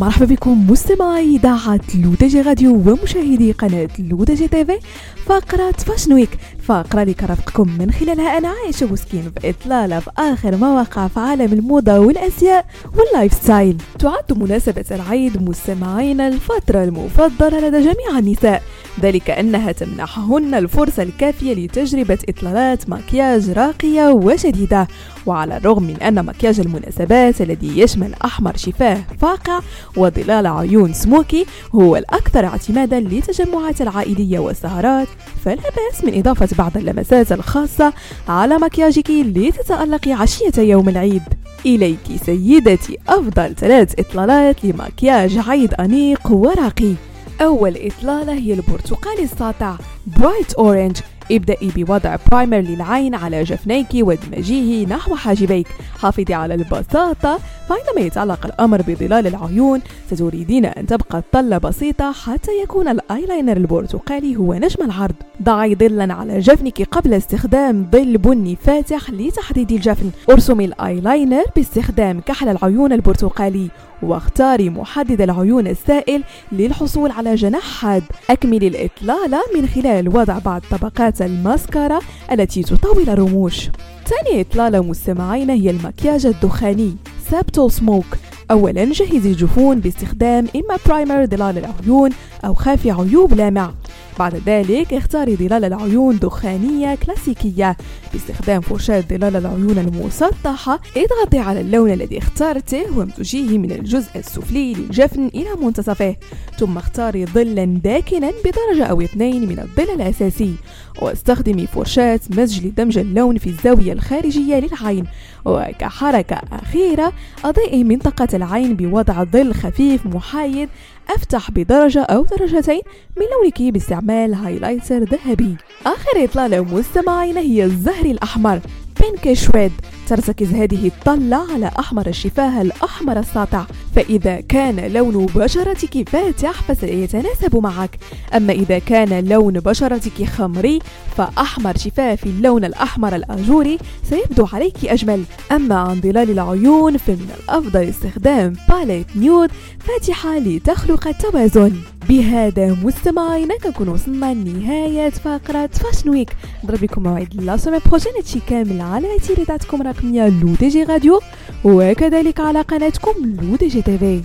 مرحبا بكم مستمعي إذاعة لودجي راديو ومشاهدي قناة لودجي تيفي فقرة Fashion Week فقرة اللي كرفقكم من خلالها أنا عايشة وسكين في إطلالة في آخر ما وقع في عالم الموضة والأزياء وال lifestyle. تعد مناسبة العيد مستمعين الفترة المفضلة لدى جميع النساء. ذلك أنها تمنحهن الفرصة الكافية لتجربة إطلالات مكياج راقية وشديدة وعلى الرغم من أن مكياج المناسبات الذي يشمل أحمر شفاه فاقع وظلال عيون سموكي هو الأكثر اعتمادا للتجمعات العائلية والسهرات فلا بأس من إضافة بعض اللمسات الخاصة على مكياجك لتتألقي عشية يوم العيد. إليك سيدتي أفضل ثلاث إطلالات لمكياج عيد أنيق وراقي. أول إطلالة هي البرتقالي الساطع bright orange ابدأي بوضع primer للعين على جفنيك وادمجيه نحو حاجبيك. حافظي على البساطة. فعندما يتعلق الأمر بظلال العيون ستريدين أن تبقى الطلة بسيطة حتى يكون الآيلاينر البرتقالي هو نجم العرض. ضعي ظلا على جفنك قبل استخدام ظل بني فاتح لتحديد الجفن. أرسمي الآيلاينر باستخدام كحل العيون البرتقالي واختاري محدد العيون السائل للحصول على جناح حاد. أكملي الإطلالة من خلال وضع بعض طبقات الماسكارا التي تطول الرموش. ثاني إطلالة مستمعين هي المكياج الدخاني سابتو سموك أولا جهزي الجفون باستخدام إما برايمر ظلال العيون أو خافي عيوب لامع. بعد ذلك اختاري ظلال العيون دخانية كلاسيكية. باستخدام فرشاة ظلال العيون المسطحة اضغطي على اللون الذي اخترته وامزجيه من الجزء السفلي للجفن إلى منتصفه. ثم اختاري ظلا داكنا بدرجة أو اثنين من الظل الأساسي. واستخدمي فرشاة مزج لدمج اللون في الزاوية الخارجية للعين. وكحركة أخيرة أضيئي منطقة العين بوضع ظل خفيف محايد أفتح بدرجة أو درجتين من لونك باستعمال highlighter ذهبي. آخر إطلالة مستمعين هي الزهري الأحمر. pinkish red ترتكز هذه الطلة على أحمر الشفاه الأحمر الساطع. فإذا كان لون بشرتك فاتح فسيتناسب معك. أما إذا كان لون بشرتك خمري فأحمر شفاه في اللون الأحمر الآجوري سيبدو عليك أجمل. أما عن ظلال العيون فمن الأفضل استخدام palette nude فاتحة لتخلق التوازن. بهذا مستمعينا كنكون وصلنا لنهاية فقرة Fashion Week نضرب بكم موعد la semaine prochaine هادشي كامل على إذاعتكم الرقمية لو دي جي راديو وكذلك على قناتكم لو دي جي تيفي